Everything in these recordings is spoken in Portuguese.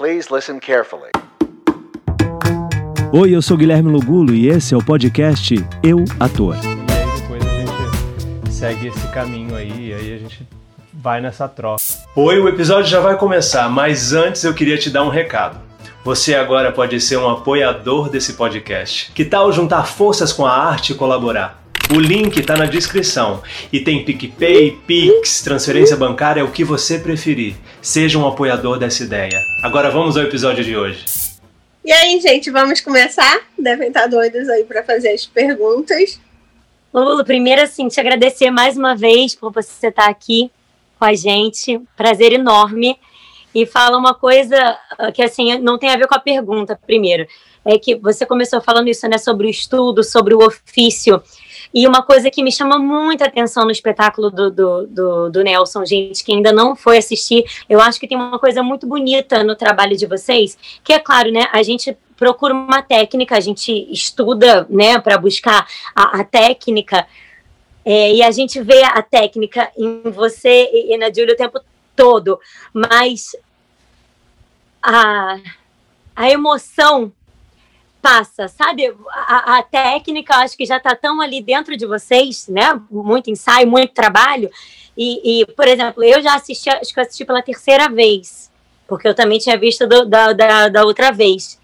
Please listen carefully. Oi, eu sou Guilherme Lugulo e esse é o podcast Eu Ator. E aí depois a gente segue esse caminho aí, e aí a gente vai nessa troca. Oi, o episódio já vai começar, mas antes eu queria te dar um recado. Você agora pode ser um apoiador desse podcast. Que tal juntar forças com a arte e colaborar? O link está na descrição e tem PicPay, Pix, transferência bancária, o que você preferir. Seja um apoiador dessa ideia. Agora vamos ao episódio de hoje. E aí, gente, vamos começar? Devem estar doidos aí para fazer as perguntas. Lulu, primeiro assim, te agradecer mais uma vez por você estar aqui com a gente. Prazer enorme. E fala uma coisa que assim não tem a ver com a pergunta primeiro. É que você começou falando isso, né, sobre o estudo, sobre o ofício. E uma coisa que me chama muita atenção no espetáculo do, do, do, do, Nelson, gente, que ainda não foi assistir, eu acho que tem uma coisa muito bonita no trabalho de vocês, que é claro, né? A gente procura uma técnica, a gente estuda, né, para buscar a, a técnica. É, e a gente vê a técnica em você e na Júlia o tempo todo, mas a, a emoção passa, sabe? A, a técnica, acho que já está tão ali dentro de vocês, né? Muito ensaio, muito trabalho. E, e, por exemplo, eu já assisti, acho que eu assisti pela terceira vez, porque eu também tinha visto do, da, da, da, outra vez.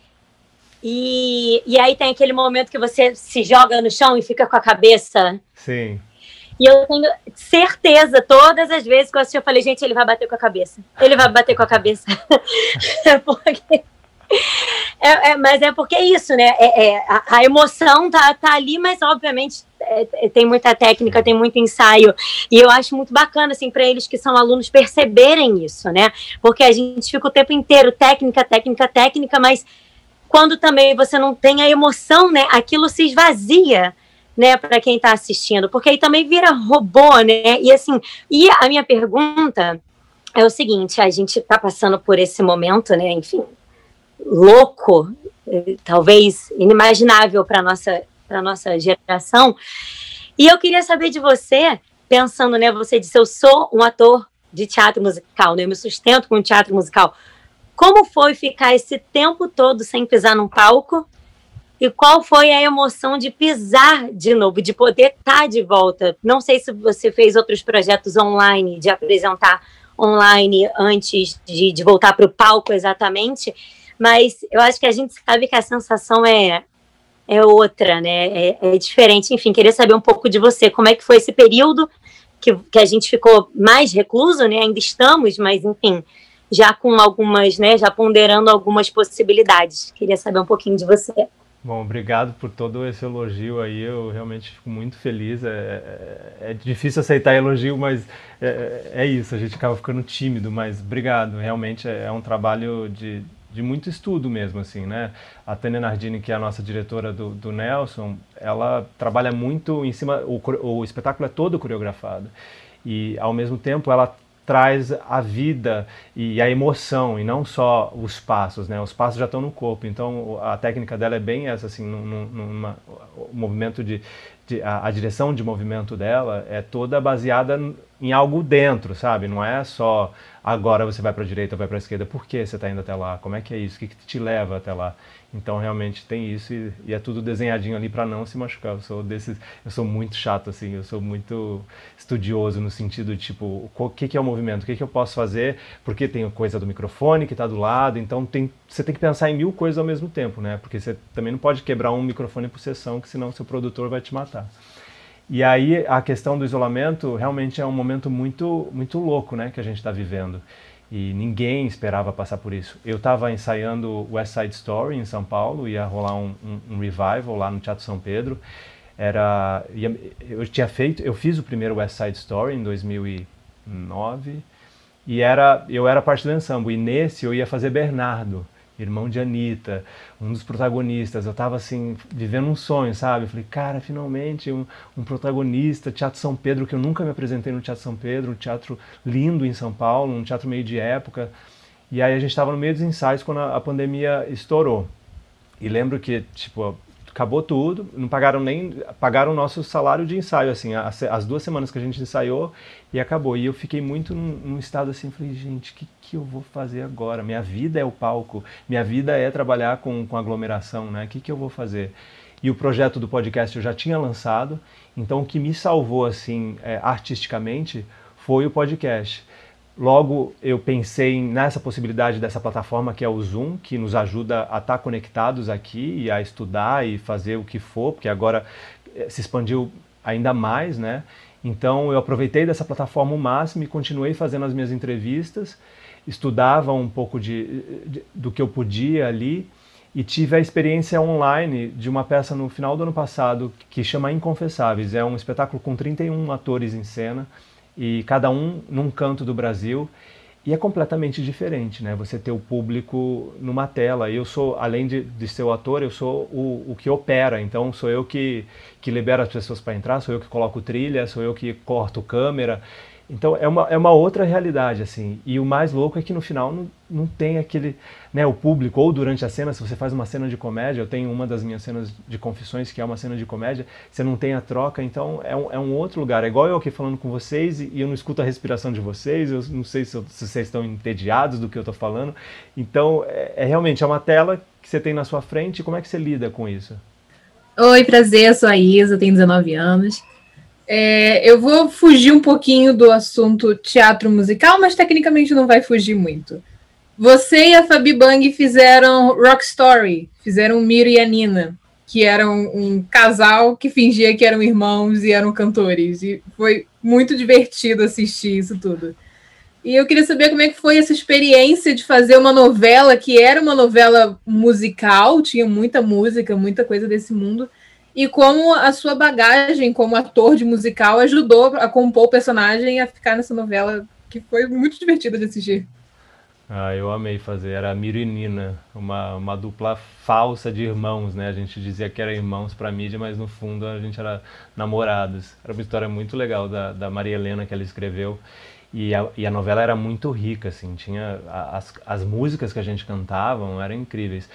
E, e aí tem aquele momento que você se joga no chão e fica com a cabeça. Sim. E eu tenho certeza, todas as vezes que eu assisti, eu falei, gente, ele vai bater com a cabeça. Ele vai bater com a cabeça. porque é, é, mas é porque é isso, né? É, é a, a, emoção tá, tá ali, mas obviamente é, é, tem muita técnica, tem muito ensaio. E eu acho muito bacana, assim, para eles que são alunos perceberem isso, né? Porque a gente fica o tempo inteiro técnica, técnica, técnica, mas quando também você não tem a emoção, né? Aquilo se esvazia. Né, para quem está assistindo, porque aí também vira robô, né? E assim, e a minha pergunta é o seguinte: a gente está passando por esse momento, né? Enfim, louco, eh, talvez inimaginável para nossa para nossa geração. E eu queria saber de você, pensando, né, você disse eu sou um ator de teatro musical, né, eu me sustento com teatro musical. Como foi ficar esse tempo todo sem pisar num palco? E qual foi a emoção de pisar de novo, de poder estar tá de volta? Não sei se você fez outros projetos online, de apresentar online antes de, de voltar para o palco exatamente, mas eu acho que a gente sabe que a sensação é, é outra, né? É, é, diferente. Enfim, queria saber um pouco de você. Como é que foi esse período que, que a gente ficou mais recluso, né? Ainda estamos, mas enfim, já com algumas, né? Já ponderando algumas possibilidades. Queria saber um pouquinho de você. Bom, obrigado por todo esse elogio aí. Eu realmente fico muito feliz. É, é, é difícil aceitar elogio, mas é, é, isso. A gente acaba ficando tímido, mas obrigado. Realmente é, é um trabalho de, de muito estudo mesmo, assim, né? A Tânia Nardini, que é a nossa diretora do, do Nelson, ela trabalha muito em cima, o, o espetáculo é todo coreografado. E, ao mesmo tempo, ela traz a vida e a emoção, e não só os passos, né? Os passos já estão no corpo, então a técnica dela é bem essa, assim, num, movimento de, de a, a, direção de movimento dela é toda baseada em algo dentro, sabe? Não é só agora você vai para a direita, vai para a esquerda, por que você está indo até lá? Como é que é isso? O que, que te leva até lá? Então realmente tem isso e, e é tudo desenhadinho ali para não se machucar. Eu sou desses, eu sou muito chato assim, eu sou muito estudioso no sentido de tipo, o que, que é o movimento? O que, que eu posso fazer? Porque tem coisa do microfone que está do lado, então tem, você tem que pensar em mil coisas ao mesmo tempo, né? Porque você também não pode quebrar um microfone por sessão, que senão seu produtor vai te matar. E aí a questão do isolamento realmente é um momento muito, muito louco né, que a gente está vivendo. E ninguém esperava passar por isso. Eu estava ensaiando West Side Story em São Paulo, ia rolar um, um, um revival lá no Teatro São Pedro. Era, eu tinha feito, eu fiz o primeiro West Side Story em 2009 e era, eu era parte do ensemble. E nesse eu ia fazer Bernardo irmão de Anitta, um dos protagonistas. Eu tava assim, vivendo um sonho, sabe? Eu falei, cara, finalmente um, um, protagonista, Teatro São Pedro, que eu nunca me apresentei no Teatro São Pedro, um teatro lindo em São Paulo, um teatro meio de época. E aí a gente estava no meio dos ensaios quando a, a pandemia estourou. E lembro que, tipo, acabou tudo, não pagaram nem, pagaram o nosso salário de ensaio, assim, as, as duas semanas que a gente ensaiou e acabou. E eu fiquei muito num, num estado assim, falei, gente, o que, que eu vou fazer agora? Minha vida é o palco, minha vida é trabalhar com, com aglomeração, né? O que, que eu vou fazer? E o projeto do podcast eu já tinha lançado, então o que me salvou, assim, é, artisticamente, foi o podcast. Logo, eu pensei nessa possibilidade dessa plataforma que é o Zoom, que nos ajuda a estar conectados aqui e a estudar e fazer o que for, porque agora eh, se expandiu ainda mais, né? Então, eu aproveitei dessa plataforma o máximo e continuei fazendo as minhas entrevistas, estudava um pouco de, de, do que eu podia ali e tive a experiência online de uma peça no final do ano passado que chama Inconfessáveis. É um espetáculo com 31 atores em cena e cada um num canto do Brasil. E é completamente diferente, né? Você ter o público numa tela. Eu sou, além de, de ser o ator, eu sou o, o que opera. Então, sou eu que, que libera as pessoas para entrar, sou eu que coloco trilha, sou eu que corto câmera. Então é uma, é uma outra realidade, assim. E o mais louco é que no final não, não tem aquele. Né, o público, ou durante a cena, se você faz uma cena de comédia, eu tenho uma das minhas cenas de confissões que é uma cena de comédia, você não tem a troca, então é um, é um outro lugar. É igual eu aqui falando com vocês e, eu não escuto a respiração de vocês, eu não sei se, se vocês estão entediados do que eu estou falando. Então é, é realmente é uma tela que você tem na sua frente, como é que você lida com isso? Oi, prazer, eu sou a Isa, tenho 19 anos. É, eu vou fugir um pouquinho do assunto teatro musical, mas tecnicamente não vai fugir muito. Você e a Fabi Bang fizeram Rock Story, fizeram Miro e a Nina, que eram um casal que fingia que eram irmãos e eram cantores. E foi muito divertido assistir isso tudo. E eu queria saber como é que foi essa experiência de fazer uma novela que era uma novela musical, tinha muita música, muita coisa desse mundo, e como a sua bagagem como ator de musical ajudou a compor o personagem a ficar nessa novela que foi muito divertida de assistir. Ah, eu amei fazer. Era Miro e Nina, uma, uma dupla falsa de irmãos, né? A gente dizia que era irmãos para mídia, mas no fundo a gente era namorados. Era uma história muito legal da, da Maria Helena que ela escreveu. E a, e a novela era muito rica, assim. Tinha as, as músicas que a gente cantava eram incríveis.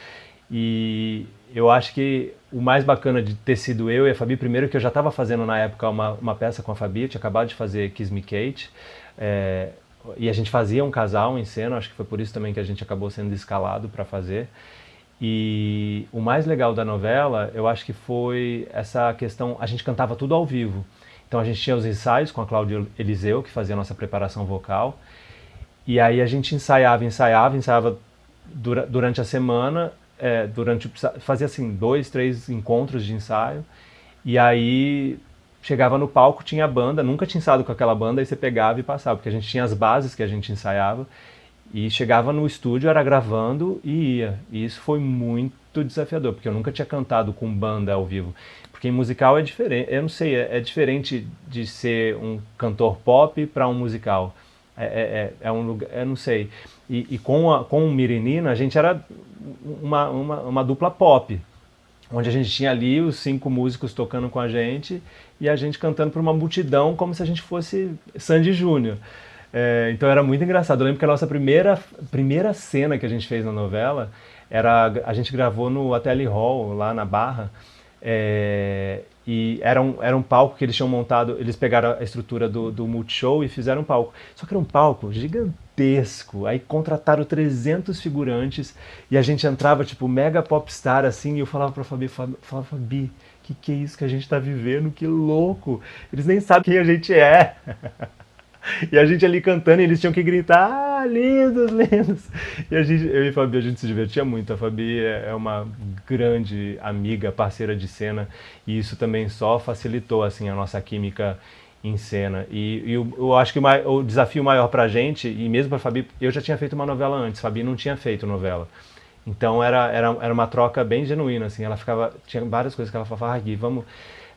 E eu acho que o mais bacana de ter sido eu e a Fabi, primeiro que eu já estava fazendo na época uma, uma peça com a Fabi, eu tinha acabado de fazer Kiss Me Kate, é, e a gente fazia um casal em cena, acho que foi por isso também que a gente acabou sendo escalado para fazer. E o mais legal da novela, eu acho que foi essa questão, a gente cantava tudo ao vivo. Então a gente tinha os ensaios com a Cláudia Eliseu, que fazia a nossa preparação vocal, e aí a gente ensaiava, ensaiava, ensaiava dura, durante a semana é, durante fazia assim dois, três encontros de ensaio e aí chegava no palco tinha a banda, nunca tinha ensaiado com aquela banda, aí você pegava e passava, porque a gente tinha as bases que a gente ensaiava e chegava no estúdio, era gravando e ia. E isso foi muito desafiador, porque eu nunca tinha cantado com banda ao vivo. Porque em musical é diferente, eu não sei, é, é diferente de ser um cantor pop para um musical. É, é, é, é um lugar, eu não sei. E, e, com, a, com o Mirenina, a gente era uma, uma, uma, dupla pop, onde a gente tinha ali os cinco músicos tocando com a gente e a gente cantando para uma multidão como se a gente fosse Sandy Júnior. É, então era muito engraçado. Eu lembro que a nossa primeira, primeira cena que a gente fez na novela era a gente gravou no Ateli Hall, lá na Barra. É, e era um, era um palco que eles tinham montado, eles pegaram a estrutura do, do Multishow e fizeram um palco. Só que era um palco gigantesco. Aí contrataram 300 figurantes e a gente entrava tipo mega popstar assim. E eu falava pra Fabi, falava, Fabi, que que é isso que a gente tá vivendo? Que louco! Eles nem sabem quem a gente é. E a gente ali cantando e eles tinham que gritar, ah, lindos, lindos. E a gente, eu e a Fabi, a gente se divertia muito. A Fabi é, é uma grande amiga, parceira de cena, e isso também só facilitou assim a nossa química em cena. E, e eu, eu, acho que o, o desafio maior pra gente, e mesmo pra Fabi, eu já tinha feito uma novela antes, Fabi não tinha feito novela. Então era, era, era uma troca bem genuína, assim, ela ficava, tinha várias coisas que ela falava, ah, Gui, vamos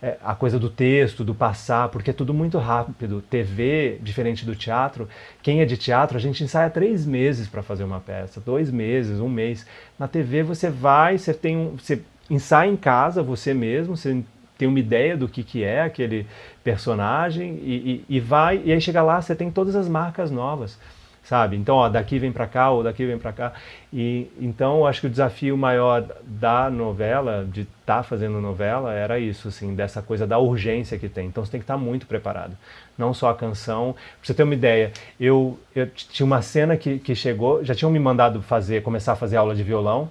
é, a coisa do texto, do passar, porque é tudo muito rápido. TV, diferente do teatro, quem é de teatro, a gente ensaia três meses para fazer uma peça, dois meses, um mês. Na TV você vai, você tem um, você ensaia em casa você mesmo, você tem uma ideia do que, que é aquele personagem e, e, e vai, e aí chega lá, você tem todas as marcas novas. sabe? Então, ó, daqui vem para cá ou daqui vem para cá. E então, acho que o desafio maior da novela, de estar tá fazendo novela, era isso, assim, dessa coisa da urgência que tem. Então, você tem que estar tá muito preparado. Não só a canção. Pra você ter uma ideia, eu, eu tinha uma cena que, que chegou, já tinham me mandado fazer, começar a fazer aula de violão.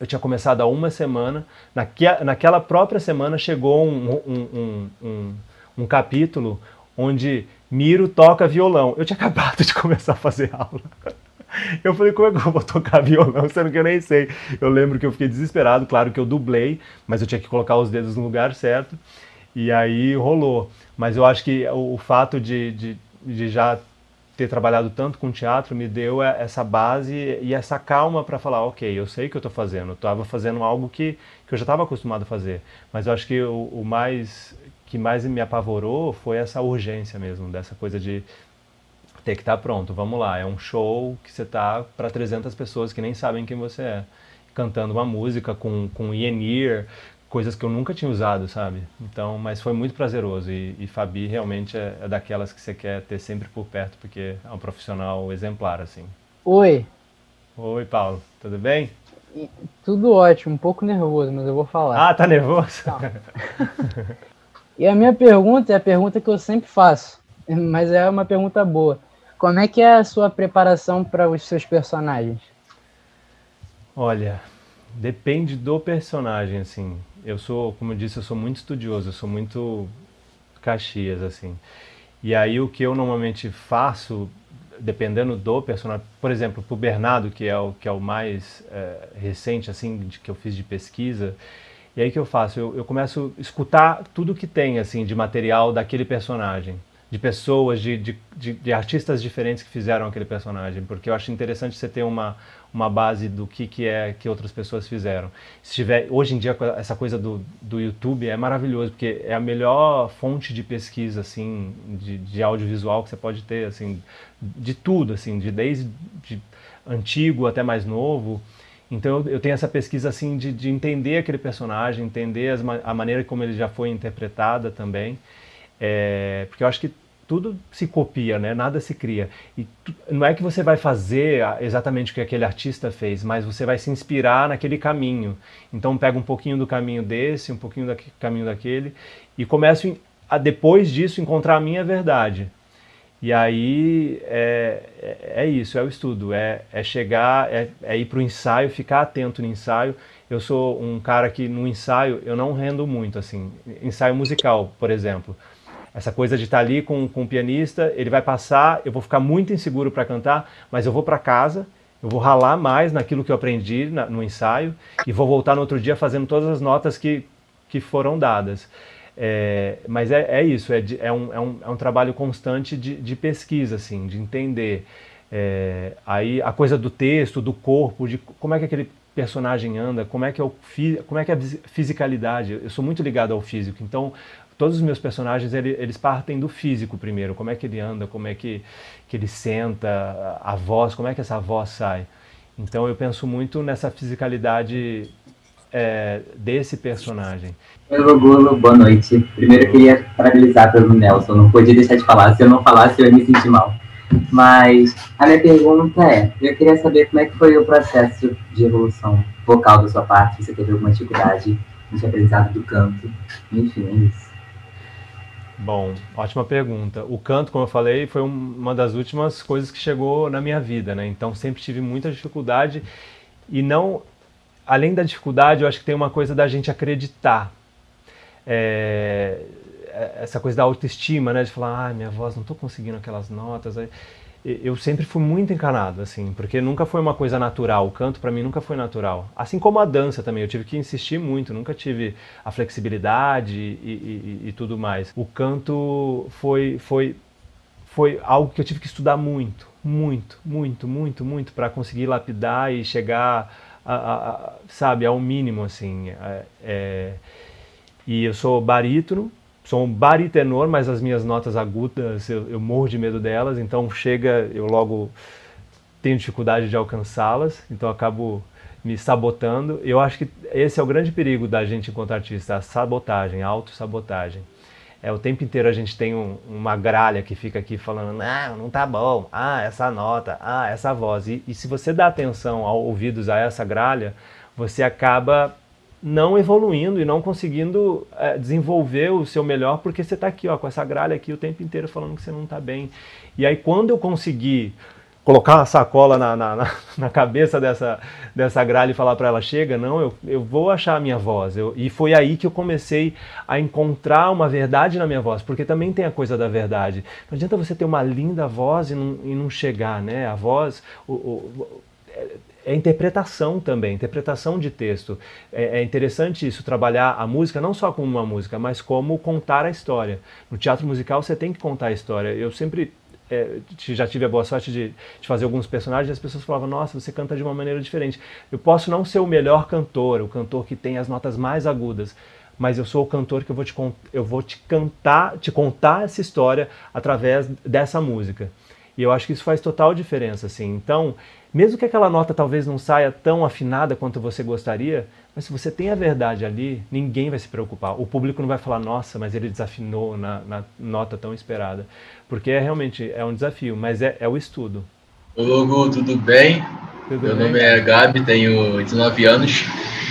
Eu tinha começado há uma semana. Naque, naquela própria semana chegou um, um, um, um, capítulo onde Miro toca violão. Eu tinha acabado de começar a fazer aula. Eu falei, como é que eu vou tocar violão, sendo que eu nem sei. Eu lembro que eu fiquei desesperado, claro que eu dublei, mas eu tinha que colocar os dedos no lugar certo. E aí rolou. Mas eu acho que o, o fato de, de, de, já ter trabalhado tanto com teatro me deu essa base e essa calma para falar, ok, eu sei o que eu estou fazendo. Estava fazendo algo que, que eu já estava acostumado a fazer. Mas eu acho que o, o mais que mais me apavorou foi essa urgência mesmo, dessa coisa de ter que estar tá pronto. Vamos lá, é um show que você tá para 300 pessoas que nem sabem quem você é, cantando uma música com com Yenir, coisas que eu nunca tinha usado, sabe? Então, mas foi muito prazeroso e, e Fabi realmente é, é daquelas que você quer ter sempre por perto porque é um profissional exemplar assim. Oi. Oi, Paulo. Tudo bem? Tudo ótimo, um pouco nervoso, mas eu vou falar. Ah, tá nervoso? E a minha pergunta é a pergunta que eu sempre faço, mas é uma pergunta boa. Como é que é a sua preparação para os seus personagens? Olha, depende do personagem, assim. Eu sou, como eu disse, eu sou muito estudioso, eu sou muito Caxias, assim. E aí o que eu normalmente faço, dependendo do personagem, por exemplo, para o Bernardo, que é o que é o mais é, recente, assim, de, que eu fiz de pesquisa, e aí que eu faço? Eu, eu começo a escutar tudo que tem assim de material daquele personagem, de pessoas, de, de, de, de, artistas diferentes que fizeram aquele personagem, porque eu acho interessante você ter uma, uma base do que, que é que outras pessoas fizeram. Se tiver, hoje em dia essa coisa do, do YouTube é maravilhoso, porque é a melhor fonte de pesquisa assim de, de audiovisual que você pode ter assim de tudo assim, de desde de antigo até mais novo. Então eu, tenho essa pesquisa assim de, de entender aquele personagem, entender as, a maneira como ele já foi interpretada também, é, porque eu acho que tudo se copia, né? Nada se cria. E tu, não é que você vai fazer exatamente o que aquele artista fez, mas você vai se inspirar naquele caminho. Então pega um pouquinho do caminho desse, um pouquinho do caminho daquele e começo a depois disso encontrar a minha verdade. E aí é, é, é, isso, é o estudo, é, é chegar, é, é ir para o ensaio, ficar atento no ensaio. Eu sou um cara que no ensaio eu não rendo muito, assim, ensaio musical, por exemplo. Essa coisa de estar ali com, com o pianista, ele vai passar, eu vou ficar muito inseguro para cantar, mas eu vou para casa, eu vou ralar mais naquilo que eu aprendi na, no ensaio e vou voltar no outro dia fazendo todas as notas que, que foram dadas. É, mas é, é isso, é, é, um, é, um, é um trabalho constante de, de pesquisa, assim, de entender. É, aí a coisa do texto, do corpo, de como é que aquele personagem anda, como é que é, o, como é, que é a fisicalidade. Eu sou muito ligado ao físico, então todos os meus personagens eles, partem do físico primeiro, como é que ele anda, como é que, que ele senta, a voz, como é que essa voz sai. Então eu penso muito nessa fisicalidade é, desse personagem. Oi, Logulo, boa noite. Primeiro eu queria parabenizar pelo Nelson, não podia deixar de falar, se eu não falasse eu ia me sentir mal. Mas a minha pergunta é, eu queria saber como é que foi o processo de evolução vocal da sua parte, se você teve alguma dificuldade no aprendizado do canto, enfim, é isso. Bom, ótima pergunta. O canto, como eu falei, foi uma das últimas coisas que chegou na minha vida, né? Então sempre tive muita dificuldade e não além da dificuldade, eu acho que tem uma coisa da gente acreditar. É, é essa coisa da autoestima, né? De falar, ah, minha voz, não estou conseguindo aquelas notas. Eu sempre fui muito encanado, assim, porque nunca foi uma coisa natural. O canto para mim nunca foi natural. Assim como a dança também, eu tive que insistir muito, nunca tive a flexibilidade e, e, e tudo mais. O canto foi, foi, foi algo que eu tive que estudar muito, muito, muito, muito, muito para conseguir lapidar e chegar a, a, sabe, ao mínimo, assim. É, é, e eu sou barítono, sou um baritenor, mas as minhas notas agudas, eu, eu morro de medo delas, então chega, eu logo tenho dificuldade de alcançá-las, então acabo me sabotando. Eu acho que esse é o grande perigo da gente enquanto artista, a sabotagem, a autossabotagem. é, o tempo inteiro a gente tem um, uma gralha que fica aqui falando, não, não tá bom, ah, essa nota, ah, essa voz. E, e se você dá atenção ao ouvidos a essa gralha, você acaba não evoluindo e não conseguindo é, desenvolver o seu melhor porque você está aqui ó, com essa gralha aqui o tempo inteiro falando que você não está bem. E aí quando eu consegui colocar uma sacola na, na, na, cabeça dessa, dessa gralha e falar para ela, chega, não, eu, eu vou achar a minha voz. Eu, e foi aí que eu comecei a encontrar uma verdade na minha voz, porque também tem a coisa da verdade. Não adianta você ter uma linda voz e não, e não chegar, né? A voz... O, o, é interpretação também, interpretação de texto. É, é, interessante isso, trabalhar a música não só como uma música, mas como contar a história. No teatro musical você tem que contar a história. Eu sempre é, já tive a boa sorte de, de, fazer alguns personagens e as pessoas falavam, nossa, você canta de uma maneira diferente. Eu posso não ser o melhor cantor, o cantor que tem as notas mais agudas, mas eu sou o cantor que eu vou te, eu vou te cantar, te contar essa história através dessa música. E eu acho que isso faz total diferença, assim. Então, mesmo que aquela nota talvez não saia tão afinada quanto você gostaria, mas se você tem a verdade ali, ninguém vai se preocupar. O público não vai falar, nossa, mas ele desafinou na, na nota tão esperada. Porque é realmente é um desafio, mas é, é o estudo. Ô, Logo, tudo bem? Tudo Meu bem? nome é Gabi, tenho 19 anos.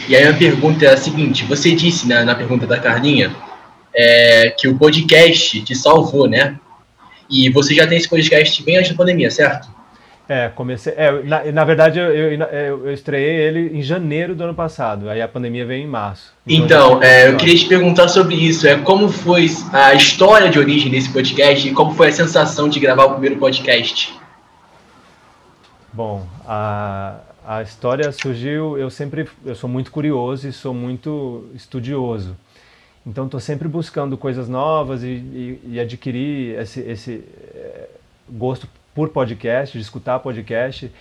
E aí a pergunta é a seguinte: você disse né, na pergunta da Carlinha é, que o podcast te salvou, né? E você já tem esse podcast bem antes da pandemia, certo? É, comecei. É, na, na verdade, eu, eu, eu, estreiei ele em janeiro do ano passado. Aí a pandemia veio em março. Então, então é, eu queria te perguntar sobre isso. É como foi a história de origem desse podcast e como foi a sensação de gravar o primeiro podcast? Bom, a, a história surgiu. Eu sempre, eu sou muito curioso e sou muito estudioso. Então, estou sempre buscando coisas novas e, e, e adquirir esse, esse é, gosto por podcast, de escutar podcast.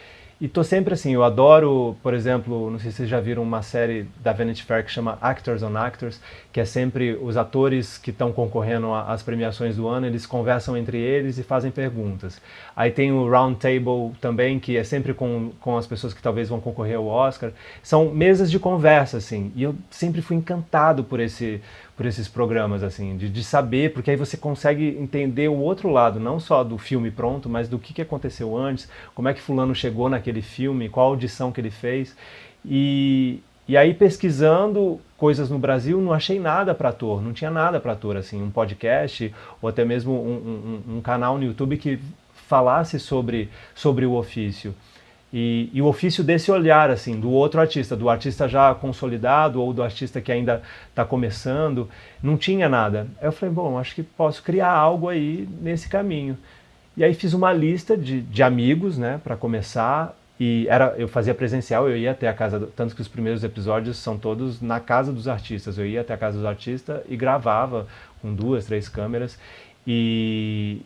E tô sempre assim, eu adoro, por exemplo, não sei se vocês já viram uma série da Vanity Fair que chama Actors on Actors, que é sempre os atores que estão concorrendo às premiações do ano, eles conversam entre eles e fazem perguntas. Aí tem o Round Table também, que é sempre com, com as pessoas que talvez vão concorrer ao Oscar. São mesas de conversa, assim, e eu sempre fui encantado por esse por esses programas, assim, de, de saber, porque aí você consegue entender o outro lado, não só do filme pronto, mas do que, que aconteceu antes, como é que fulano chegou naquele filme, qual audição que ele fez. E, e aí pesquisando coisas no Brasil, não achei nada para ator, não tinha nada para ator, assim, um podcast ou até mesmo um, um, um canal no YouTube que falasse sobre, sobre o ofício. E, e, o ofício desse olhar, assim, do outro artista, do artista já consolidado ou do artista que ainda está começando, não tinha nada. Aí eu falei, bom, acho que posso criar algo aí nesse caminho. E aí fiz uma lista de, de amigos, né, para começar. E era, eu fazia presencial, eu ia até a casa, tanto que os primeiros episódios são todos na casa dos artistas. Eu ia até a casa dos artistas e gravava com duas, três câmeras e,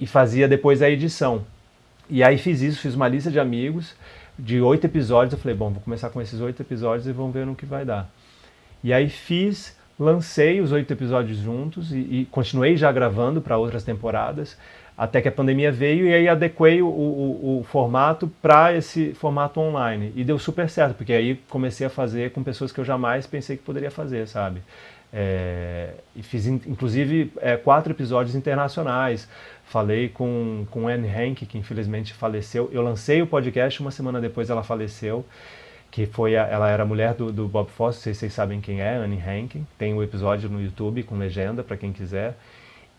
e fazia depois a edição. E aí fiz isso, fiz uma lista de amigos de oito episódios. Eu falei, bom, vou começar com esses oito episódios e vamos ver no que vai dar. E aí fiz, lancei os oito episódios juntos e, e continuei já gravando para outras temporadas, até que a pandemia veio e aí adequei o, o, o formato para esse formato online. E deu super certo, porque aí comecei a fazer com pessoas que eu jamais pensei que poderia fazer, sabe? É, e fiz inclusive é, quatro episódios internacionais. Falei com, com Anne Hank, que infelizmente faleceu. Eu lancei o podcast, uma semana depois ela faleceu. Que foi a, ela era mulher do, do Bob Fosse, se vocês sabem quem é, Anne Hank. Tem o um episódio no YouTube com legenda para quem quiser.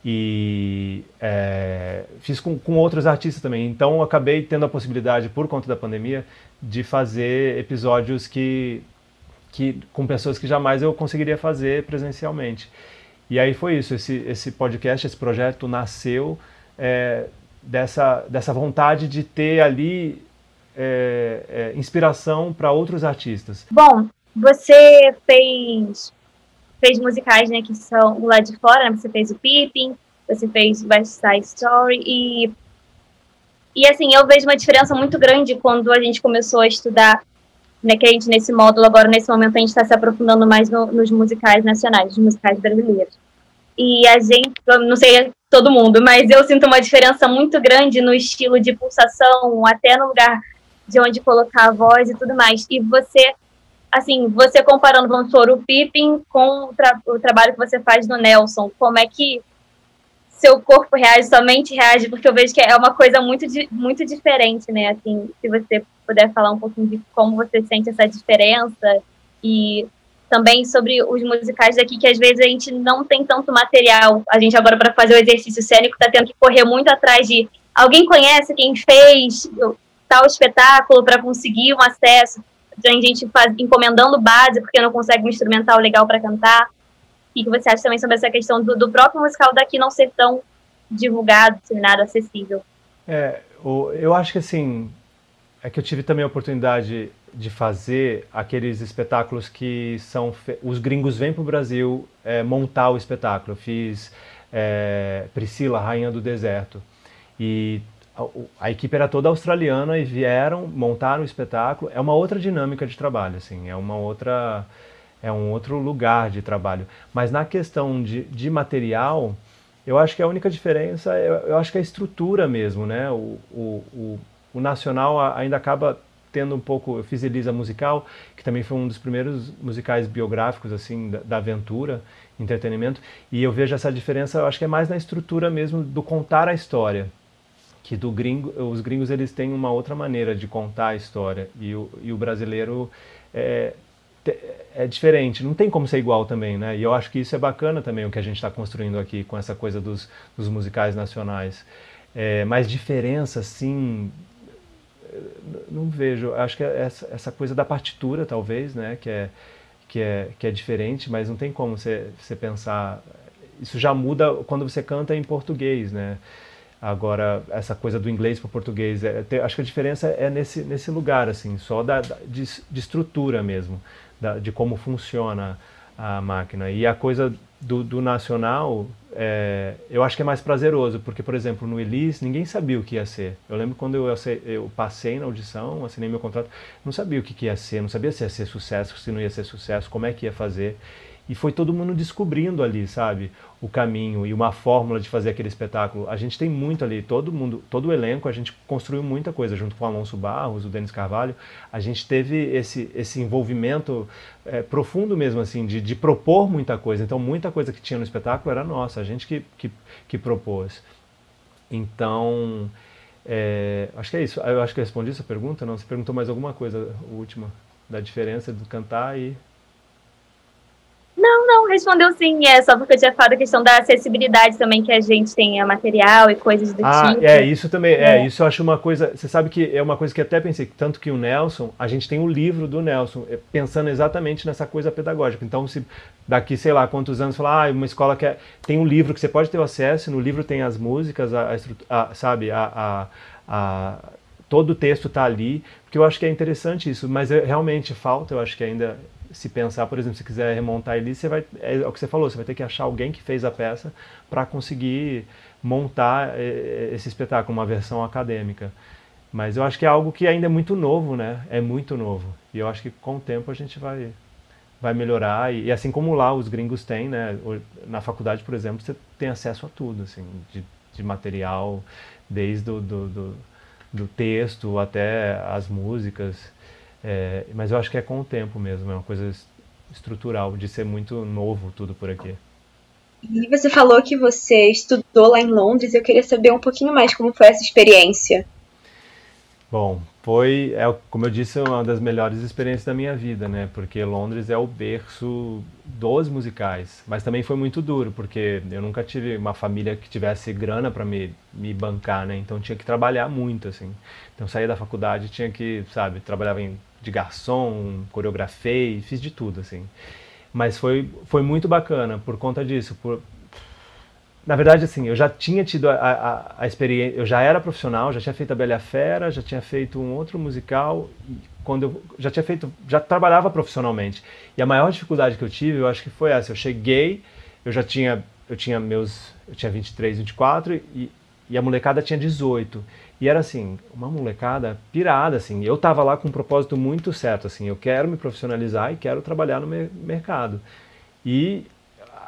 E é, fiz com, com outros artistas também. Então acabei tendo a possibilidade, por conta da pandemia, de fazer episódios que, que com pessoas que jamais eu conseguiria fazer presencialmente. E aí foi isso, esse, esse podcast, esse projeto nasceu é, dessa, dessa vontade de ter ali é, é, inspiração para outros artistas? Bom, você fez fez musicais, né, que são lá de fora, né? você fez o Pippin, você fez West Side Story e e assim, eu vejo uma diferença muito grande quando a gente começou a estudar, né, que a gente nesse módulo agora, nesse momento, a gente está se aprofundando mais no, nos musicais nacionais, nos musicais brasileiros. E a gente, não sei todo mundo, mas eu sinto uma diferença muito grande no estilo de pulsação, até no lugar de onde colocar a voz e tudo mais. E você assim, você comparando, vamos supor, o Pippin com o, tra o trabalho que você faz no Nelson, como é que seu corpo reage, sua mente reage, porque eu vejo que é uma coisa muito, muito diferente, né? Assim, se você puder falar um pouquinho de como você sente essa diferença e também sobre os musicais daqui, que às vezes a gente não tem tanto material. A gente agora, para fazer o exercício cênico, está tendo que correr muito atrás de alguém conhece quem fez tal espetáculo para conseguir um acesso. Tem gente faz, encomendando base porque não consegue um instrumental legal para cantar. O que você acha também sobre essa questão do, do próprio musical daqui não ser tão divulgado, disseminado, acessível? É, eu acho que assim, é que eu tive também a oportunidade de fazer aqueles espetáculos que são. Os gringos vêm para o Brasil é, montar o espetáculo. Eu fiz é, Priscila, Rainha do Deserto. E a, a, equipe era toda australiana e vieram, montaram o espetáculo. É uma outra dinâmica de trabalho, assim, é uma outra. É um outro lugar de trabalho. Mas na questão de, de material, eu acho que a única diferença, eu, eu acho que é a estrutura mesmo, né? O, o, o, o nacional ainda acaba tendo um pouco, eu fiz Elisa Musical, que também foi um dos primeiros musicais biográficos assim da, da, aventura, entretenimento, e eu vejo essa diferença, eu acho que é mais na estrutura mesmo do contar a história, que do gringo, os gringos eles têm uma outra maneira de contar a história e o, e o brasileiro é, é diferente, não tem como ser igual também, né? E eu acho que isso é bacana também o que a gente está construindo aqui com essa coisa dos, dos musicais nacionais. É, mas diferença, assim, não vejo. Acho que é essa, essa coisa da partitura, talvez, né, que é, que é, que é diferente, mas não tem como você, você pensar. Isso já muda quando você canta em português, né? Agora, essa coisa do inglês para o português, é, acho que a diferença é nesse, nesse lugar, assim, só da, da de, de, estrutura mesmo, da, de como funciona a máquina. E a coisa do, do nacional, é, eu acho que é mais prazeroso, porque, por exemplo, no Elis, ninguém sabia o que ia ser. Eu lembro quando eu, eu passei na audição, assinei meu contrato, não sabia o que, que ia ser, não sabia se ia ser sucesso, se não ia ser sucesso, como é que ia fazer. E foi todo mundo descobrindo ali, sabe, o caminho e uma fórmula de fazer aquele espetáculo. A gente tem muito ali, todo mundo, todo o elenco, a gente construiu muita coisa junto com o Alonso Barros, o Denis Carvalho. A gente teve esse, esse envolvimento é, profundo mesmo, assim, de, de propor muita coisa. Então, muita coisa que tinha no espetáculo era nossa, a gente que, que, que propôs. Então, é, acho que é isso. Eu acho que eu respondi essa pergunta, não? Você perguntou mais alguma coisa, última, da diferença do cantar e não, não, respondeu sim. É só porque eu tinha falado a questão da acessibilidade também, que a gente tem a material e coisas do ah, tipo. É, isso também. É. é. isso eu acho uma coisa. Você sabe que é uma coisa que até pensei, tanto que o Nelson, a gente tem o um livro do Nelson, é, pensando exatamente nessa coisa pedagógica. Então, se daqui, sei lá, quantos anos falar, ah, uma escola que tem um livro que você pode ter acesso, no livro tem as músicas, a, a, a sabe, a, a todo o texto está ali, porque eu acho que é interessante isso, mas é, realmente falta, eu acho que ainda se pensar, por exemplo, se quiser remontar ele, você vai, é o que você falou, você vai ter que achar alguém que fez a peça para conseguir montar é, é, esse espetáculo, uma versão acadêmica. Mas eu acho que é algo que ainda é muito novo, né? É muito novo. E eu acho que com o tempo a gente vai, vai melhorar. E, e assim como lá os gringos têm, né? Na faculdade, por exemplo, você tem acesso a tudo, assim, de, de material, desde o do, do, do texto até as músicas. É, mas eu acho que é com o tempo mesmo, é uma coisa estrutural, de ser muito novo tudo por aqui. E você falou que você estudou lá em Londres, eu queria saber um pouquinho mais como foi essa experiência. Bom, foi, é, como eu disse, uma das melhores experiências da minha vida, né? Porque Londres é o berço dos musicais. Mas também foi muito duro, porque eu nunca tive uma família que tivesse grana para me, me bancar, né? Então tinha que trabalhar muito, assim. Então saía da faculdade, tinha que, sabe, trabalhava em de garçom, coreografei, fiz de tudo, assim. Mas foi, foi muito bacana por conta disso. Por... Na verdade, assim, eu já tinha tido a, a, a experiência, eu já era profissional, já tinha feito a Bela Fera, já tinha feito um outro musical, quando eu já tinha feito, já trabalhava profissionalmente. E a maior dificuldade que eu tive, eu acho que foi essa. Eu cheguei, eu já tinha, eu tinha meus, eu tinha 23, 24 e, e a molecada tinha 18. E era assim, uma molecada pirada, assim. Eu tava lá com um propósito muito certo, assim. Eu quero me profissionalizar e quero trabalhar no mercado. E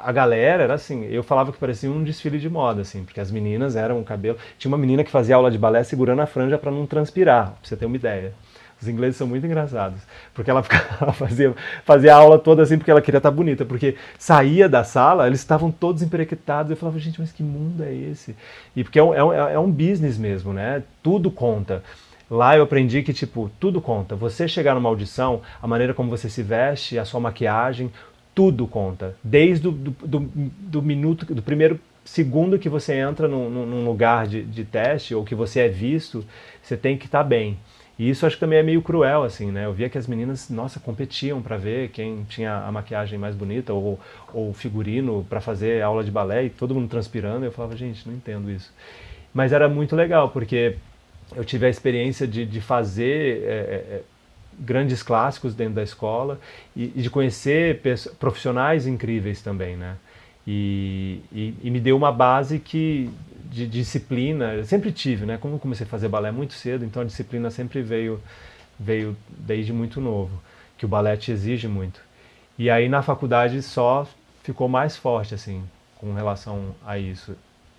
a galera era assim, eu falava que parecia um desfile de moda, assim, porque as meninas eram o cabelo. Tinha uma menina que fazia aula de balé segurando a franja para não transpirar, pra você ter uma ideia. Os ingleses são muito engraçados, porque ela, ficava, fazia, fazia a aula toda assim porque ela queria estar bonita, porque saía da sala, eles estavam todos emperequetados, eu falava, gente, mas que mundo é esse? E porque é um, é um, é um business mesmo, né? Tudo conta. Lá eu aprendi que, tipo, tudo conta. Você chegar numa audição, a maneira como você se veste, a sua maquiagem, tudo conta. Desde o do, do, do minuto, do primeiro segundo que você entra num, num lugar de, de, teste ou que você é visto, você tem que estar tá bem. E isso acho que também é meio cruel, assim, né? Eu via que as meninas, nossa, competiam para ver quem tinha a maquiagem mais bonita ou o figurino para fazer aula de balé e todo mundo transpirando. Eu falava, gente, não entendo isso. Mas era muito legal, porque eu tive a experiência de, de fazer é, é, grandes clássicos dentro da escola e, e de conhecer profissionais incríveis também, né? E, e, e, me deu uma base que de, de disciplina eu sempre tive, né? Como comecei a fazer balé muito cedo, então a disciplina sempre veio veio desde muito novo, que o balé te exige muito. E aí na faculdade só ficou mais forte assim com relação a isso.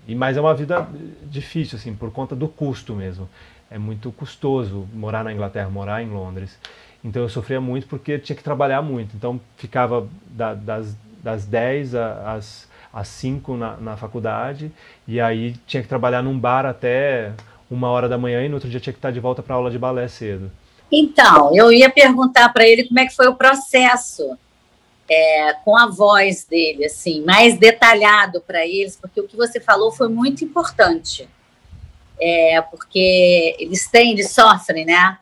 E mas é uma vida difícil assim por conta do custo mesmo. É muito custoso morar na Inglaterra, morar em Londres. Então eu sofria muito porque tinha que trabalhar muito. Então ficava da, das, das 10 às, às 5 na, na faculdade e aí tinha que trabalhar num bar até uma hora da manhã e no outro dia tinha que estar de volta para aula de balé cedo. Então, eu ia perguntar para ele como é que foi o processo é, com a voz dele, assim, mais detalhado para eles, porque o que você falou foi muito importante. É, porque eles têm, eles sofrem, né?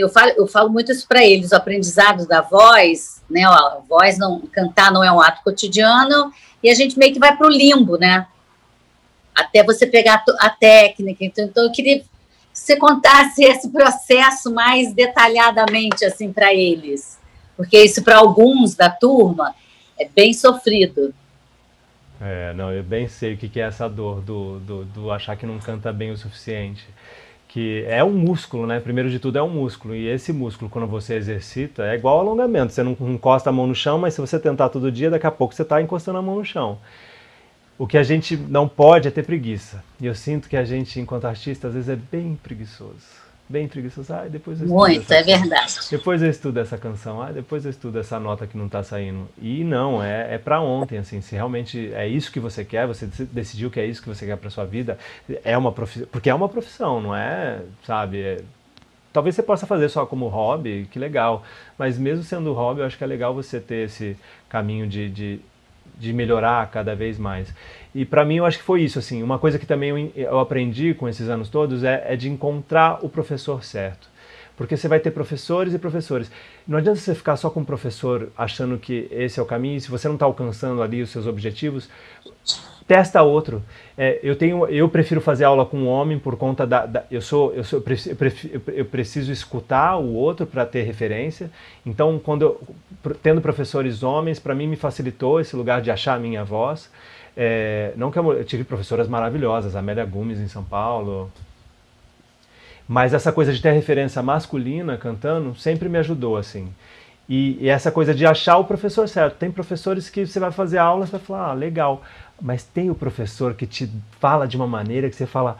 Eu, falo, eu falo muito isso para eles, o aprendizado da voz, né? A voz não cantar não é um ato cotidiano e a gente meio que vai para o limbo, né? Até você pegar a técnica. Então, então eu queria que você contasse esse processo mais detalhadamente assim para eles porque isso para alguns da turma é bem sofrido. É, não, eu bem sei o que é essa dor do, do, do, achar que não canta bem o suficiente. Que é um músculo, né? Primeiro de tudo é um músculo. E esse músculo, quando você exercita, é igual alongamento. Você não encosta a mão no chão, mas se você tentar todo dia, daqui a pouco você está encostando a mão no chão. O que a gente não pode é ter preguiça. E eu sinto que a gente, enquanto artista, às vezes é bem preguiçoso bem preguiçoso. Ah, depois eu Muito, é verdade. Depois eu estudo essa canção. Ah, depois eu estudo essa nota que não está saindo. E não, é, é para ontem, assim. Se realmente é isso que você quer, você decidiu que é isso que você quer para sua vida, é uma profissão. Porque é uma profissão, não é, sabe? É, talvez você possa fazer só como hobby, que legal. Mas mesmo sendo hobby, eu acho que é legal você ter esse caminho de, de, de melhorar cada vez mais. E para mim eu acho que foi isso, assim, uma coisa que também eu, eu aprendi com esses anos todos é, é, de encontrar o professor certo. Porque você vai ter professores e professores. Não adianta você ficar só com o professor achando que esse é o caminho, se você não está alcançando ali os seus objetivos, testa outro. É, eu tenho, eu prefiro fazer aula com um homem por conta da, da eu sou, eu sou, eu preciso, eu preciso escutar o outro para ter referência. Então, quando eu, tendo professores homens, para mim me facilitou esse lugar de achar a minha voz. É, não que eu, eu tive professoras maravilhosas, Amélia Gomes em São Paulo, mas essa coisa de ter referência masculina cantando sempre me ajudou, assim. E, e, essa coisa de achar o professor certo. Tem professores que você vai fazer aula e vai falar, ah, legal. Mas tem o professor que te fala de uma maneira que você fala,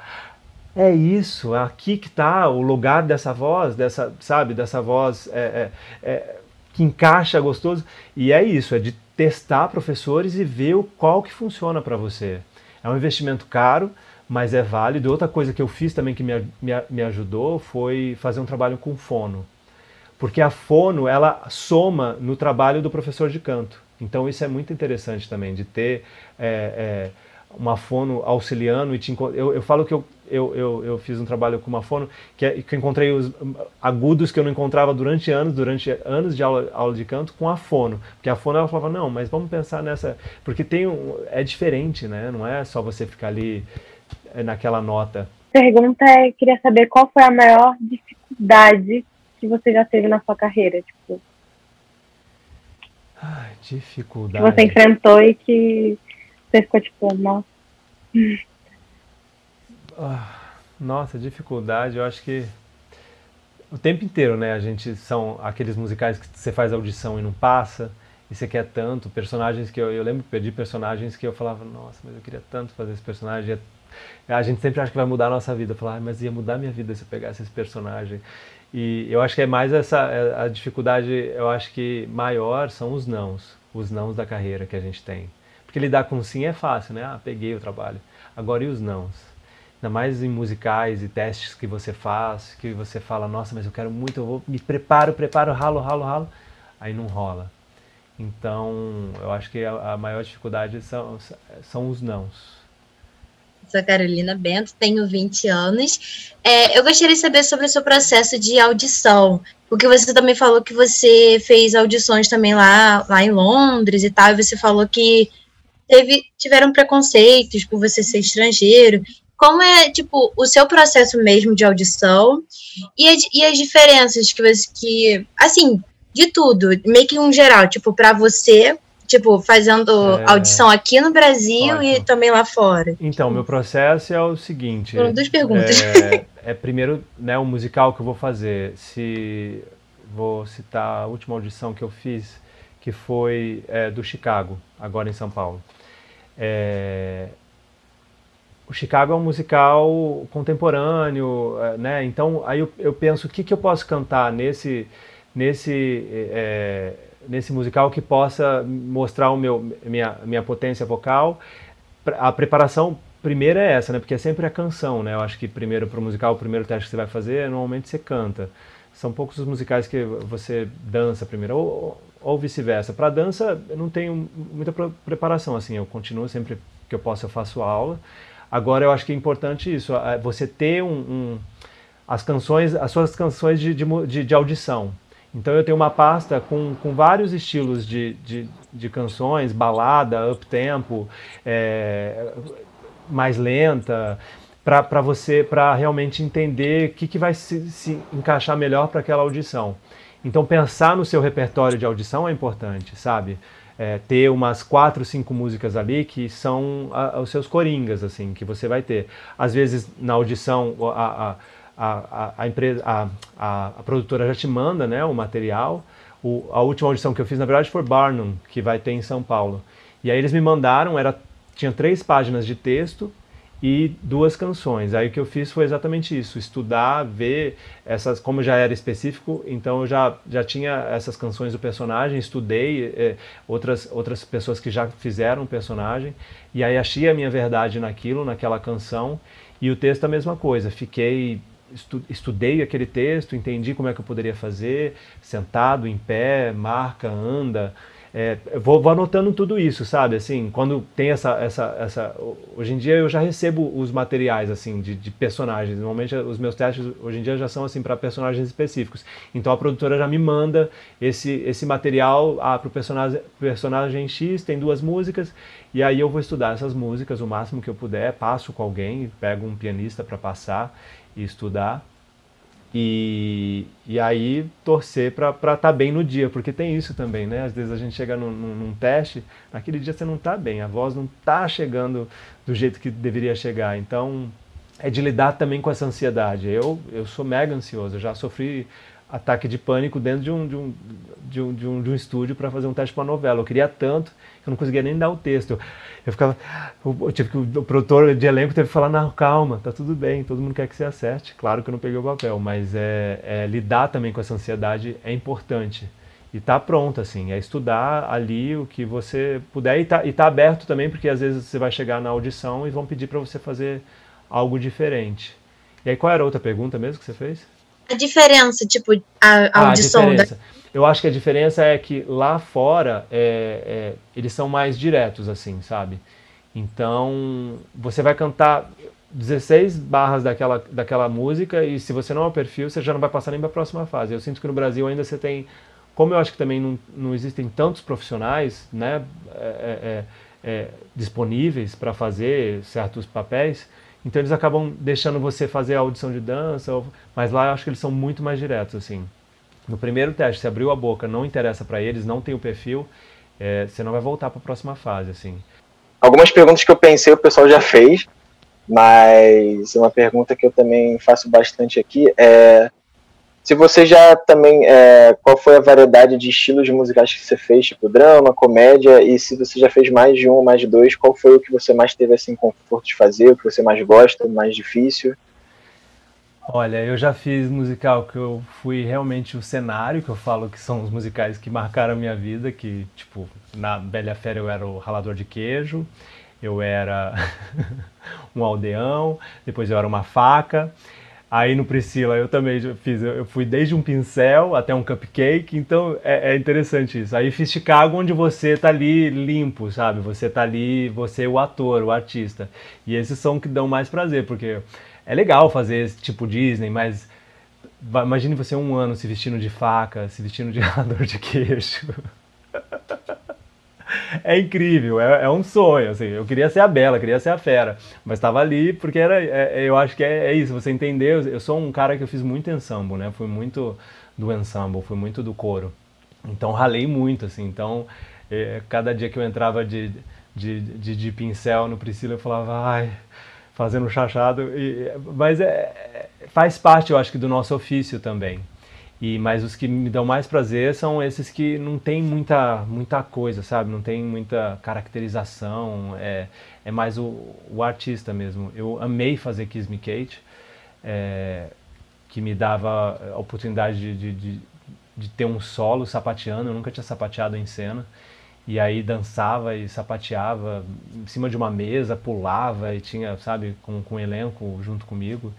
é isso, é aqui que está o lugar dessa voz, dessa, sabe, dessa voz é, é, é, que encaixa gostoso. E é isso, é de testar professores e ver qual que funciona para você. É um investimento caro, mas é válido. Outra coisa que eu fiz também que me, me, me ajudou foi fazer um trabalho com fono. Porque a fono, ela soma no trabalho do professor de canto. Então isso é muito interessante também, de ter é, é, uma fono auxiliando e te eu, eu falo que eu, eu, eu, eu, fiz um trabalho com uma fono que, é, que eu encontrei os agudos que eu não encontrava durante anos, durante anos de aula, aula de canto com a fono. Porque a fono ela falava, não, mas vamos pensar nessa. Porque tem um, é diferente, né? Não é só você ficar ali naquela nota. Pergunta é, queria saber qual foi a maior dificuldade que você já teve na sua carreira, tipo. Ai, dificuldade. Que você enfrentou e que você ficou tipo, nossa. Ah, nossa, dificuldade, eu acho que o tempo inteiro, né? A gente são aqueles musicais que você faz audição e não passa, e você quer tanto, personagens que eu, eu lembro que perdi personagens que eu falava, nossa, mas eu queria tanto fazer esse personagem. A gente sempre acha que vai mudar a nossa vida. Falar, ah, mas ia mudar minha vida se eu pegasse esse personagem. E eu acho que é mais essa a dificuldade, eu acho que maior são os nãos, os nãos da carreira que a gente tem. Porque lidar com sim é fácil, né? Ah, peguei o trabalho. Agora e os nãos? Ainda mais em musicais e testes que você faz, que você fala, nossa, mas eu quero muito, eu vou, me preparo, preparo, ralo, ralo, ralo, aí não rola. Então, eu acho que a, a maior dificuldade são, são os nãos. Sou Carolina Bento, tenho 20 anos. É, eu gostaria de saber sobre o seu processo de audição, porque você também falou que você fez audições também lá, lá em Londres e tal, e você falou que teve, tiveram preconceitos por você ser estrangeiro. Como é, tipo, o seu processo mesmo de audição e, a, e as diferenças que você, que, assim, de tudo, meio que um geral, tipo, para você, tipo, fazendo é... audição aqui no Brasil Ótimo. e também lá fora. Então, meu processo é o seguinte. Foram duas perguntas. É, é primeiro, né, o musical que eu vou fazer. Se vou citar a última audição que eu fiz, que foi é, do Chicago, agora em São Paulo. É, o Chicago é um musical contemporâneo, é, né? Então aí eu, eu penso o que, que eu posso cantar nesse nesse é, nesse musical que possa mostrar o meu minha minha potência vocal. A preparação primeira é essa, né? Porque é sempre a canção, né? Eu acho que primeiro para o musical o primeiro teste que você vai fazer normalmente você canta. São poucos os musicais que você dança primeiro ou, ou vice-versa. Para dança eu não tenho muita preparação assim. Eu continuo sempre que eu posso eu faço aula Agora eu acho que é importante isso, você ter um, um as canções, as suas canções de, de, de, audição. Então eu tenho uma pasta com, com vários estilos de, de, de canções, balada, up-tempo, é, mais lenta, para você, para realmente entender o que, que vai se, se encaixar melhor para aquela audição. Então pensar no seu repertório de audição é importante, sabe? é, ter umas quatro, cinco músicas ali que são a, os seus coringas, assim, que você vai ter. Às vezes, na audição, a, a, a, a, empresa, a, a, a, produtora já te manda né, o material. O, a última audição que eu fiz, na verdade, foi Barnum, que vai ter em São Paulo. E aí eles me mandaram, era, tinha três páginas de texto e duas canções. Aí o que eu fiz foi exatamente isso, estudar, ver essas, como já era específico, então eu já, já tinha essas canções do personagem, estudei é, outras, outras pessoas que já fizeram o personagem, e aí achei a minha verdade naquilo, naquela canção, e o texto a mesma coisa, fiquei estudei aquele texto, entendi como é que eu poderia fazer, sentado, em pé, marca, anda, é, vou, vou, anotando tudo isso, sabe? Assim, quando tem essa, essa, essa. Hoje em dia eu já recebo os materiais assim de, de personagens. Normalmente os meus testes hoje em dia já são assim para personagens específicos. Então a produtora já me manda esse, esse material ah, para o personagem, personagem X, tem duas músicas, e aí eu vou estudar essas músicas o máximo que eu puder, passo com alguém, pego um pianista para passar e estudar. E, e aí torcer para estar tá bem no dia, porque tem isso também, né? Às vezes a gente chega num, num, teste, naquele dia você não está bem, a voz não está chegando do jeito que deveria chegar. Então é de lidar também com essa ansiedade. Eu, eu sou mega ansioso, eu já sofri ataque de pânico dentro de um, de um, de um, de um, de um estúdio para fazer um teste para uma novela. Eu queria tanto que eu não conseguia nem dar o texto. Eu, eu ficava. Eu tive que, o produtor de elenco teve que falar: não, calma, tá tudo bem, todo mundo quer que você acerte. Claro que eu não peguei o papel, mas é, é lidar também com essa ansiedade é importante. E tá pronto, assim, é estudar ali o que você puder e tá, e tá aberto também, porque às vezes você vai chegar na audição e vão pedir para você fazer algo diferente. E aí, qual era a outra pergunta mesmo que você fez? A diferença, tipo, a, a ah, audição. A da... Eu acho que a diferença é que lá fora é, é, eles são mais diretos, assim, sabe? Então, você vai cantar 16 barras daquela, daquela música e se você não é o perfil, você já não vai passar nem para a próxima fase. Eu sinto que no Brasil ainda você tem, como eu acho que também não, não existem tantos profissionais né, é, é, é, é disponíveis para fazer certos papéis, então eles acabam deixando você fazer a audição de dança, mas lá eu acho que eles são muito mais diretos, assim. No primeiro teste, se abriu a boca, não interessa para eles, não tem o perfil, é, você não vai voltar para a próxima fase, assim. Algumas perguntas que eu pensei o pessoal já fez, mas uma pergunta que eu também faço bastante aqui é se você já também. É, qual foi a variedade de estilos musicais que você fez, tipo drama, comédia, e se você já fez mais de um mais de dois, qual foi o que você mais teve assim, conforto de fazer, o que você mais gosta, mais difícil? Olha, eu já fiz musical que eu fui realmente o cenário, que eu falo que são os musicais que marcaram a minha vida, que, tipo, na Bela Fera eu era o ralador de queijo, eu era um aldeão, depois eu era uma faca. Aí no Priscila eu também fiz, eu fui desde um pincel até um cupcake, então é, é interessante isso. Aí fiz Chicago onde você tá ali limpo, sabe? Você tá ali, você é o ator, o artista. E esses são que dão mais prazer, porque é legal fazer esse tipo Disney, mas imagine você um ano se vestindo de faca, se vestindo de ralador de queijo. é incrível, é, é, um sonho, assim, eu queria ser a Bela, queria ser a Fera, mas estava ali porque era, é, é, eu acho que é, é, isso, você entendeu, eu sou um cara que eu fiz muito ensemble, né, fui muito do ensemble, fui muito do coro, então ralei muito, assim, então é, cada dia que eu entrava de, de, de, de, pincel no Priscila eu falava, ai, fazendo chachado, e, mas é, faz parte, eu acho que do nosso ofício também, e, mas os que me dão mais prazer são esses que não tem muita, muita coisa, sabe? Não tem muita caracterização, é, é mais o, o artista mesmo. Eu amei fazer Kiss Me Kate, é, que me dava a oportunidade de, de, de, de, ter um solo sapateando, eu nunca tinha sapateado em cena. E aí dançava e sapateava em cima de uma mesa, pulava e tinha, sabe, com, com um elenco junto comigo.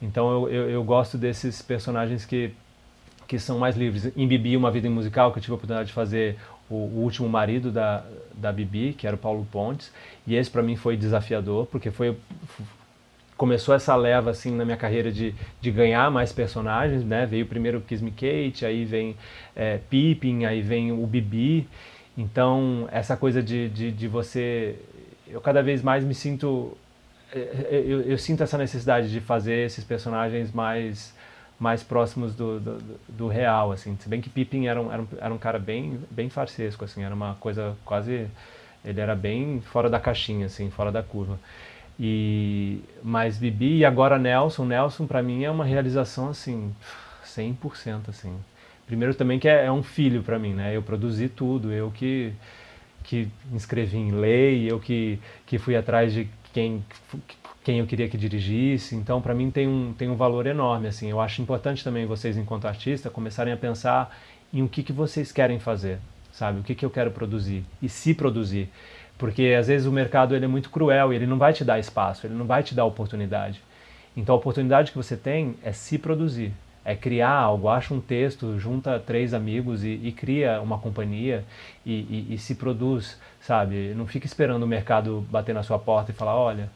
Então eu, eu, eu gosto desses personagens que que são mais livres. Em Bibi, Uma Vida Musical, que eu tive a oportunidade de fazer o, o último marido da, da Bibi, que era o Paulo Pontes, e esse para mim foi desafiador, porque foi começou essa leva assim na minha carreira de, de ganhar mais personagens, né? Veio primeiro Kiss Me Kate, aí vem é, Pippin, aí vem o Bibi. Então, essa coisa de, de, de você... Eu cada vez mais me sinto... É, é, eu, eu, sinto essa necessidade de fazer esses personagens mais mais próximos do, do, do, real, assim. Se bem que Pippin era um, era um, era um cara bem, bem farsesco, assim, era uma coisa quase... Ele era bem fora da caixinha, assim, fora da curva. E, mas Bibi e agora Nelson, Nelson para mim é uma realização, assim, 100%, assim. Primeiro também que é, é um filho para mim, né? Eu produzi tudo, eu que que inscrevi em lei, eu que, que fui atrás de quem quem eu queria que dirigisse. Então, para mim tem um, tem um valor enorme. Assim, eu acho importante também vocês, enquanto artista, começarem a pensar em o que, que vocês querem fazer, sabe? O que, que eu quero produzir e se produzir. Porque às vezes o mercado ele é muito cruel e ele não vai te dar espaço, ele não vai te dar oportunidade. Então a oportunidade que você tem é se produzir, é criar algo, acha um texto, junta três amigos e, e cria uma companhia e, e, e se produz, sabe? Não fica esperando o mercado bater na sua porta e falar, olha,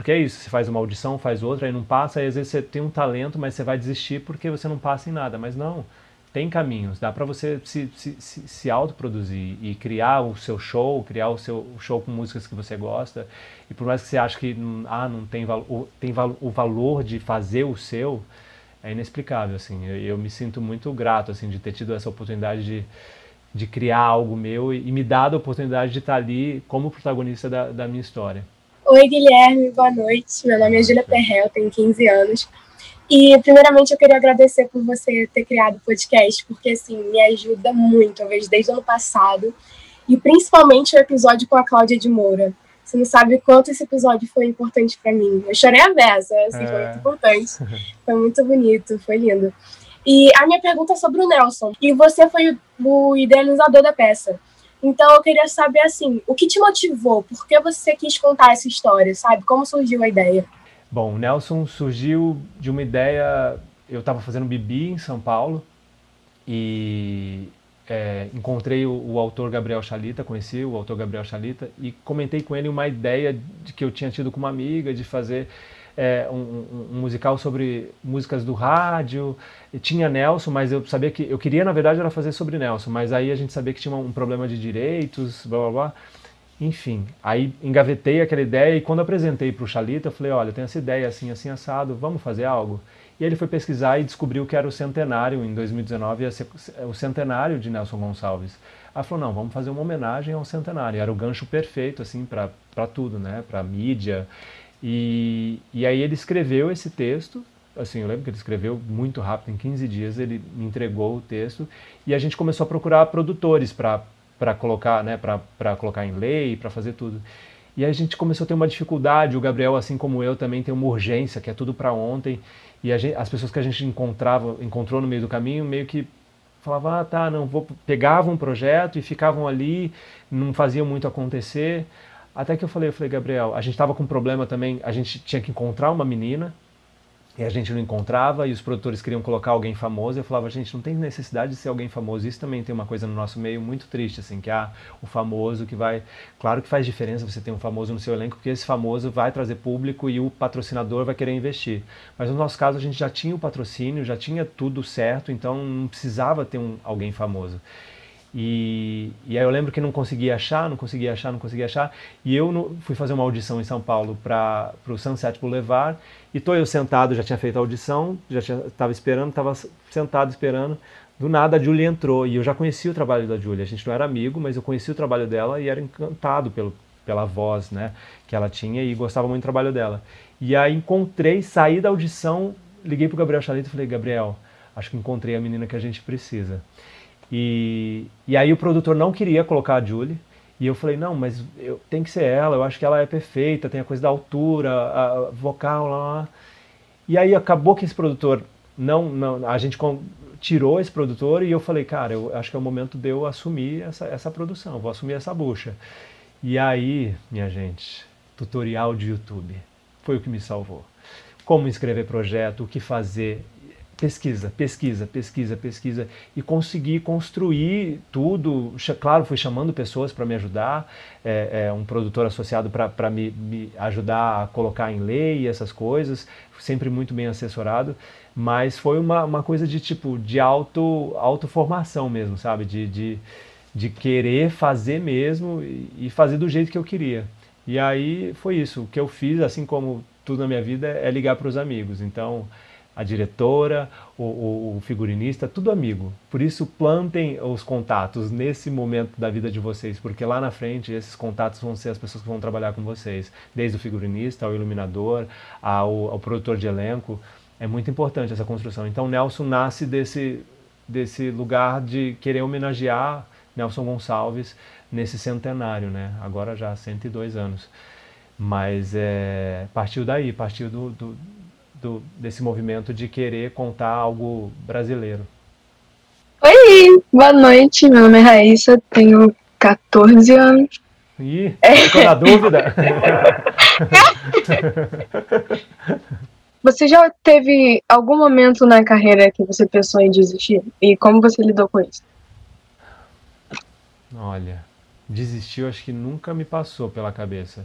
porque é isso, você faz uma audição, faz outra, aí não passa, aí às vezes você tem um talento, mas você vai desistir porque você não passa em nada. Mas não, tem caminhos, dá para você se, se, se, se autoproduzir e criar o seu show, criar o seu show com músicas que você gosta. E por mais que você ache que ah, não tem, tem o valor de fazer o seu, é inexplicável. Assim. Eu, eu, me sinto muito grato assim, de ter tido essa oportunidade de, de criar algo meu e, me dado a oportunidade de estar ali como protagonista da, da minha história. Oi, Guilherme, boa noite. Meu nome é Júlia Perrel, tenho 15 anos. E, primeiramente, eu queria agradecer por você ter criado o podcast, porque, assim, me ajuda muito. Eu vejo desde o ano passado. E, principalmente, o episódio com a Cláudia de Moura. Você não sabe quanto esse episódio foi importante para mim. Eu chorei a beça, assim, é. foi muito importante. Foi muito bonito, foi lindo. E a minha pergunta é sobre o Nelson. E você foi o idealizador da peça. Então eu queria saber assim, o que te motivou? Por que você quis contar essa história, sabe? Como surgiu a ideia? Bom, Nelson surgiu de uma ideia. Eu estava fazendo Bibi em São Paulo e é, encontrei o, o, autor Gabriel Chalita, conheci o autor Gabriel Chalita e comentei com ele uma ideia de que eu tinha tido com uma amiga de fazer é, um, um, musical sobre músicas do rádio. E tinha Nelson, mas eu sabia que eu queria na verdade era fazer sobre Nelson, mas aí a gente sabia que tinha um problema de direitos, blá blá blá. Enfim, aí engavetei aquela ideia e quando apresentei para o Chalita, eu falei, olha, eu tenho essa ideia assim, assim, assado, vamos fazer algo? E ele foi pesquisar e descobriu que era o centenário, em 2019, ia ser o centenário de Nelson Gonçalves. Aí falou, não, vamos fazer uma homenagem ao centenário. Era o gancho perfeito, assim, para tudo, né? Para mídia. E, e aí ele escreveu esse texto, assim, eu lembro que ele escreveu muito rápido, em 15 dias ele me entregou o texto, e a gente começou a procurar produtores para colocar, né, para colocar em lei, para fazer tudo. E a gente começou a ter uma dificuldade, o Gabriel, assim como eu, também tem uma urgência, que é tudo para ontem. E gente, as pessoas que a gente encontrava, encontrou no meio do caminho, meio que falavam, ah, tá, não, vou, pegavam um projeto e ficavam ali, não faziam muito acontecer. Até que eu falei, eu falei, Gabriel, a gente estava com um problema também, a gente tinha que encontrar uma menina, e a gente não encontrava e os produtores queriam colocar alguém famoso. Eu falava, gente, não tem necessidade de ser alguém famoso. Isso também tem uma coisa no nosso meio muito triste, assim, que há o famoso que vai. Claro que faz diferença você ter um famoso no seu elenco, porque esse famoso vai trazer público e o patrocinador vai querer investir. Mas no nosso caso, a gente já tinha o patrocínio, já tinha tudo certo, então não precisava ter um, alguém famoso. E, e aí eu lembro que não conseguia achar, não conseguia achar, não conseguia achar. E eu no, fui fazer uma audição em São Paulo para o Sunset Boulevard. E tô eu sentado, já tinha feito a audição, já estava esperando, estava sentado esperando. Do nada a Julie entrou e eu já conhecia o trabalho da Julie. A gente não era amigo, mas eu conhecia o trabalho dela e era encantado pelo, pela voz né, que ela tinha e gostava muito do trabalho dela. E aí encontrei, saí da audição, liguei para o Gabriel Chalito e falei: Gabriel, acho que encontrei a menina que a gente precisa. E, e aí o produtor não queria colocar a Julie. E eu falei, não, mas eu, tem que ser ela, eu acho que ela é perfeita, tem a coisa da altura, a vocal lá, lá. E aí acabou que esse produtor não, não a gente tirou esse produtor e eu falei, cara, eu acho que é o momento de eu assumir essa, essa produção, vou assumir essa bucha. E aí, minha gente, tutorial de YouTube foi o que me salvou. Como escrever projeto, o que fazer pesquisa, pesquisa, pesquisa, pesquisa e consegui construir tudo. Claro, fui chamando pessoas para me ajudar, é, é, um produtor associado para me, me, ajudar a colocar em lei essas coisas, sempre muito bem assessorado, mas foi uma, uma coisa de tipo de auto, auto formação mesmo, sabe, de, de, de querer fazer mesmo e fazer do jeito que eu queria. E aí foi isso. O que eu fiz, assim como tudo na minha vida, é ligar para os amigos. Então a diretora, o, o, o, figurinista, tudo amigo. Por isso, plantem os contatos nesse momento da vida de vocês, porque lá na frente esses contatos vão ser as pessoas que vão trabalhar com vocês, desde o figurinista ao iluminador, ao, ao produtor de elenco. É muito importante essa construção. Então, Nelson nasce desse, desse lugar de querer homenagear Nelson Gonçalves nesse centenário, né? agora já há 102 anos. Mas é, partiu daí, partiu do, do do, desse movimento de querer contar algo brasileiro. Oi, boa noite. Meu nome é Raíssa, tenho 14 anos. Ih, ficou na dúvida? Você já teve algum momento na carreira que você pensou em desistir? E como você lidou com isso? Olha, desistir eu acho que nunca me passou pela cabeça.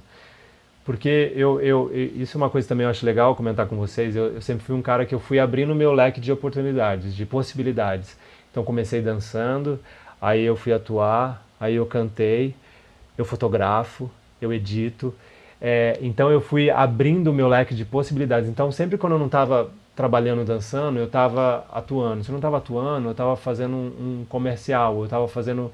Porque eu, eu, isso é uma coisa também eu acho legal comentar com vocês. Eu, eu sempre fui um cara que eu fui abrindo o meu leque de oportunidades, de possibilidades. Então comecei dançando, aí eu fui atuar, aí eu cantei, eu fotografo, eu edito. É, então eu fui abrindo o meu leque de possibilidades. Então sempre quando eu não estava trabalhando dançando, eu estava atuando. Se eu não estava atuando, eu estava fazendo um, um comercial, eu estava fazendo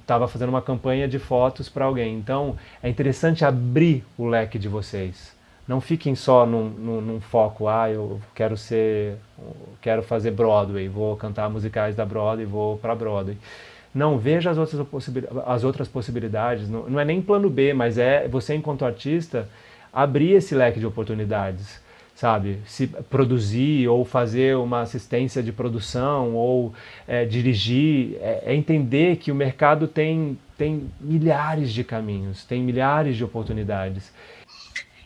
estava um, um, fazendo uma campanha de fotos para alguém. Então é interessante abrir o leque de vocês. Não fiquem só num, num, num, foco, ah, eu quero ser, quero fazer Broadway, vou cantar musicais da Broadway, vou para Broadway. Não, veja as outras, as outras possibilidades. Não, não é nem plano B, mas é você, enquanto artista, abrir esse leque de oportunidades sabe? Se produzir ou fazer uma assistência de produção ou é, dirigir, é, é, entender que o mercado tem, tem milhares de caminhos, tem milhares de oportunidades.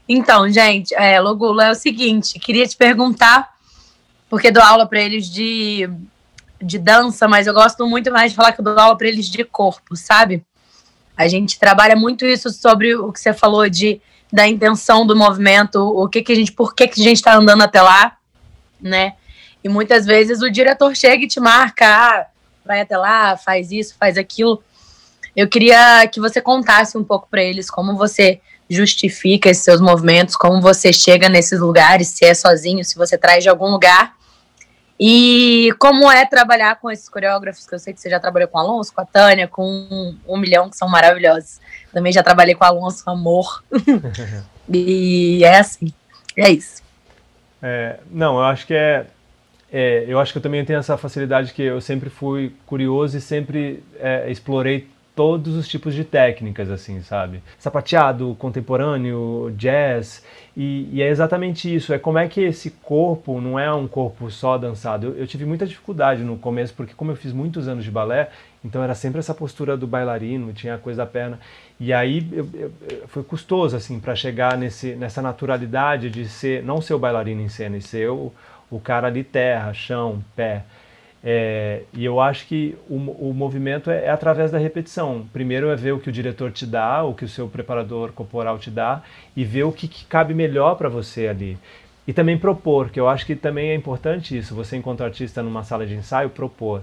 Então, gente, é, Logula, é o seguinte, queria te perguntar, porque dou aula para eles de, de dança, mas eu gosto muito mais de falar que eu dou aula para eles de corpo, sabe? A gente trabalha muito isso sobre o que você falou de da intenção do movimento, o que que a gente, por que que a gente está andando até lá, né? E muitas vezes o diretor chega e te marca, ah, vai até lá, faz isso, faz aquilo. Eu queria que você contasse um pouco para eles como você justifica esses seus movimentos, como você chega nesses lugares, se é sozinho, se você traz de algum lugar. E como é trabalhar com esses coreógrafos, que eu sei que você já trabalhou com o Alonso, com a Tânia, com um, um milhão, que são maravilhosos. Também já trabalhei com o Alonso, amor. e é assim, é isso. É, não, eu acho que é, é, Eu acho que eu também tenho essa facilidade que eu sempre fui curioso e sempre é, explorei todos os tipos de técnicas, assim, sabe? Sapateado, contemporâneo, jazz, e, e, é exatamente isso. É como é que esse corpo não é um corpo só dançado. Eu, eu, tive muita dificuldade no começo, porque como eu fiz muitos anos de balé, então era sempre essa postura do bailarino, tinha a coisa da perna. E aí eu, eu, foi custoso, assim, para chegar nesse, nessa naturalidade de ser, não ser o bailarino em cena, e ser o, o cara de terra, chão, pé. É, e eu acho que o, o movimento é, é, através da repetição. Primeiro é ver o que o diretor te dá, o que o seu preparador corporal te dá, e ver o que, que cabe melhor para você ali. E também propor, que eu acho que também é importante isso, você enquanto artista numa sala de ensaio, propor.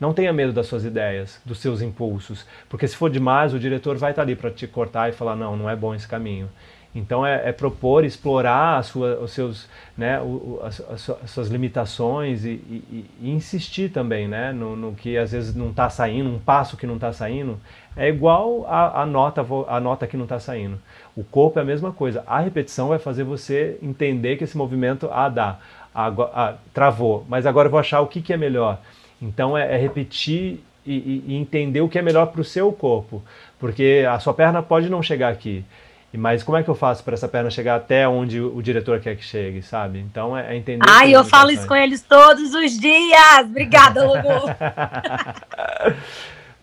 Não tenha medo das suas ideias, dos seus impulsos, porque se for demais, o diretor vai estar ali para te cortar e falar, não, não é bom esse caminho. Então é, é propor, explorar sua, os seus, né, o, as, as, suas limitações e, e, e, insistir também né, no, no, que às vezes não está saindo, um passo que não está saindo, é igual a, a, nota, a nota que não está saindo. O corpo é a mesma coisa. A repetição vai fazer você entender que esse movimento, ah, dá, agora, ah, travou, mas agora eu vou achar o que, que é melhor. Então é, é repetir e, e entender o que é melhor para o seu corpo, porque a sua perna pode não chegar aqui, mas como é que eu faço para essa perna chegar até onde o diretor quer que chegue, sabe? Então é, é entender. Ai, eu falo isso com eles todos os dias. Obrigada, Lobo.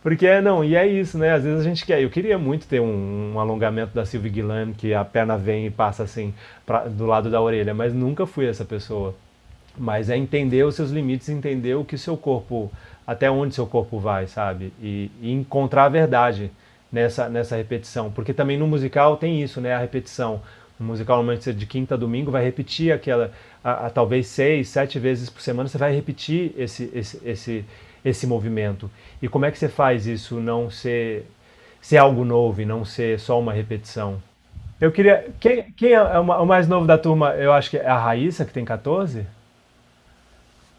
Porque não, e é isso, né? Às vezes a gente quer. Eu queria muito ter um, um alongamento da Sylvie Guilherme, que a perna vem e passa assim pra, do lado da orelha, mas nunca fui essa pessoa. Mas é entender os seus limites, entender o que seu corpo, até onde seu corpo vai, sabe? E, e encontrar a verdade nessa, nessa repetição. Porque também no musical tem isso, né? A repetição. No musical, normalmente, de quinta a domingo, vai repetir aquela, a, a, talvez seis, sete vezes por semana, você vai repetir esse, esse, esse, esse movimento. E como é que você faz isso não ser, ser algo novo e não ser só uma repetição? Eu queria. Quem, quem é o mais novo da turma? Eu acho que é a Raíssa, que tem 14.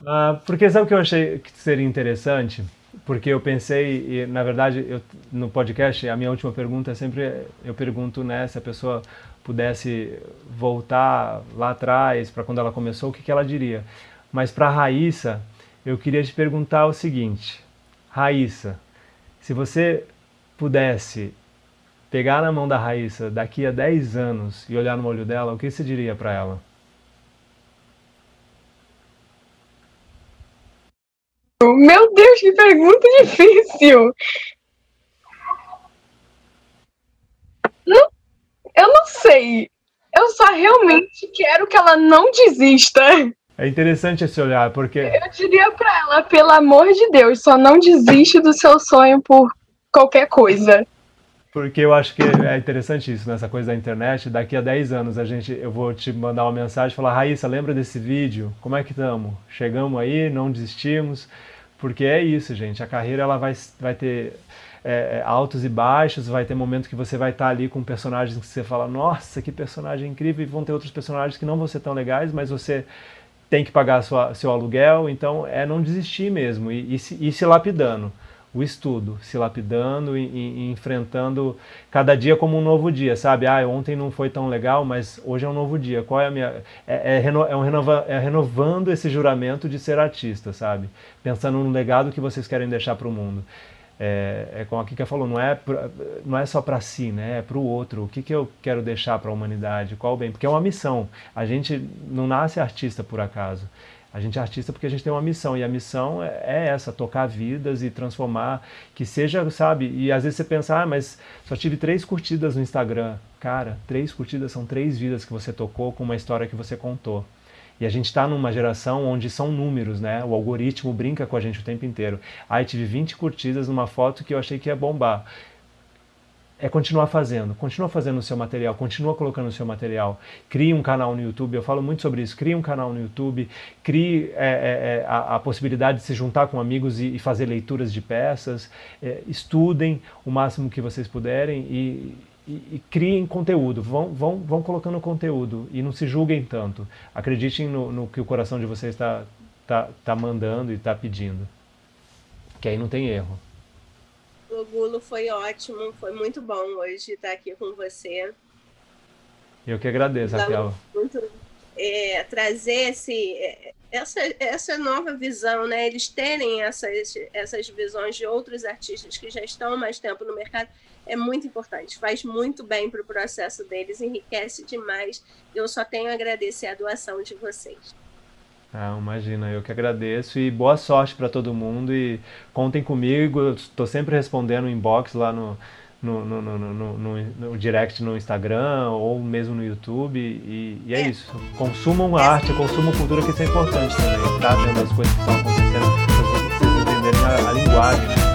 Ah, porque sabe o que eu achei que seria interessante? Porque eu pensei, e na verdade, eu, no podcast, a minha última pergunta é sempre, eu pergunto, né, se a pessoa pudesse voltar lá atrás, para quando ela começou, o que, que ela diria. Mas para Raíssa, eu queria te perguntar o seguinte, Raíssa, se você pudesse pegar na mão da Raíssa daqui a 10 anos e olhar no olho dela, o que você diria para ela? Meu Deus, que pergunta difícil. Não, eu não sei. Eu só realmente quero que ela não desista. É interessante esse olhar, porque. Eu diria para ela, pelo amor de Deus, só não desiste do seu sonho por qualquer coisa. Porque eu acho que é interessante isso, nessa coisa da internet. Daqui a 10 anos a gente, eu vou te mandar uma mensagem e falar: Raíssa, lembra desse vídeo? Como é que estamos? Chegamos aí, não desistimos. Porque é isso, gente. A carreira ela vai, vai ter é, é altos e baixos, vai ter momentos que você vai estar ali com personagens que você fala, nossa, que personagem incrível, e vão ter outros personagens que não vão ser tão legais, mas você tem que pagar sua, seu aluguel, então é não desistir mesmo e, e, se, e se lapidando o estudo, se lapidando e, e, enfrentando cada dia como um novo dia, sabe? Ah, ontem não foi tão legal, mas hoje é um novo dia. Qual é a minha. É, é, reno, é, um renova, é renovando esse juramento de ser artista, sabe? Pensando no legado que vocês querem deixar para o mundo. É, é como a Kika falou, não é, pra, não é só para si, né? é para o outro. O que, que eu quero deixar para a humanidade? Qual o bem? Porque é uma missão. A gente não nasce artista por acaso. A gente é artista porque a gente tem uma missão, e a missão é, é essa, tocar vidas e transformar, que seja, sabe, e às vezes você pensa, ah, mas só tive três curtidas no Instagram. Cara, três curtidas são três vidas que você tocou com uma história que você contou. E a gente está numa geração onde são números, né? O algoritmo brinca com a gente o tempo inteiro. Ah, tive 20 curtidas numa foto que eu achei que ia bombar é continuar fazendo, continua fazendo o seu material, continua colocando o seu material, crie um canal no YouTube, eu falo muito sobre isso, crie um canal no YouTube, crie é, é, é a, a, possibilidade de se juntar com amigos e, e fazer leituras de peças, é, estudem o máximo que vocês puderem e, e, e, criem conteúdo, vão, vão, vão colocando conteúdo e não se julguem tanto, acreditem no, no que o coração de vocês está tá, tá mandando e está pedindo, que aí não tem erro. Logulo, foi ótimo, foi muito bom hoje estar aqui com você. Eu que agradeço, Raquel. Muito, é, trazer esse, é, essa, essa nova visão, né? Eles terem essas, essas visões de outros artistas que já estão há mais tempo no mercado é muito importante, faz muito bem para o processo deles, enriquece demais. Eu só tenho a agradecer a doação de vocês. Ah, imagina, eu que agradeço e boa sorte para todo mundo e contem comigo, estou sempre respondendo inbox lá no, no, no, no, no, direct no Instagram ou mesmo no YouTube e, e é, é, isso. Consumam arte, consumam cultura que isso é importante também, tá? Vendo as coisas que estão acontecendo, vocês entenderem a, a linguagem, né?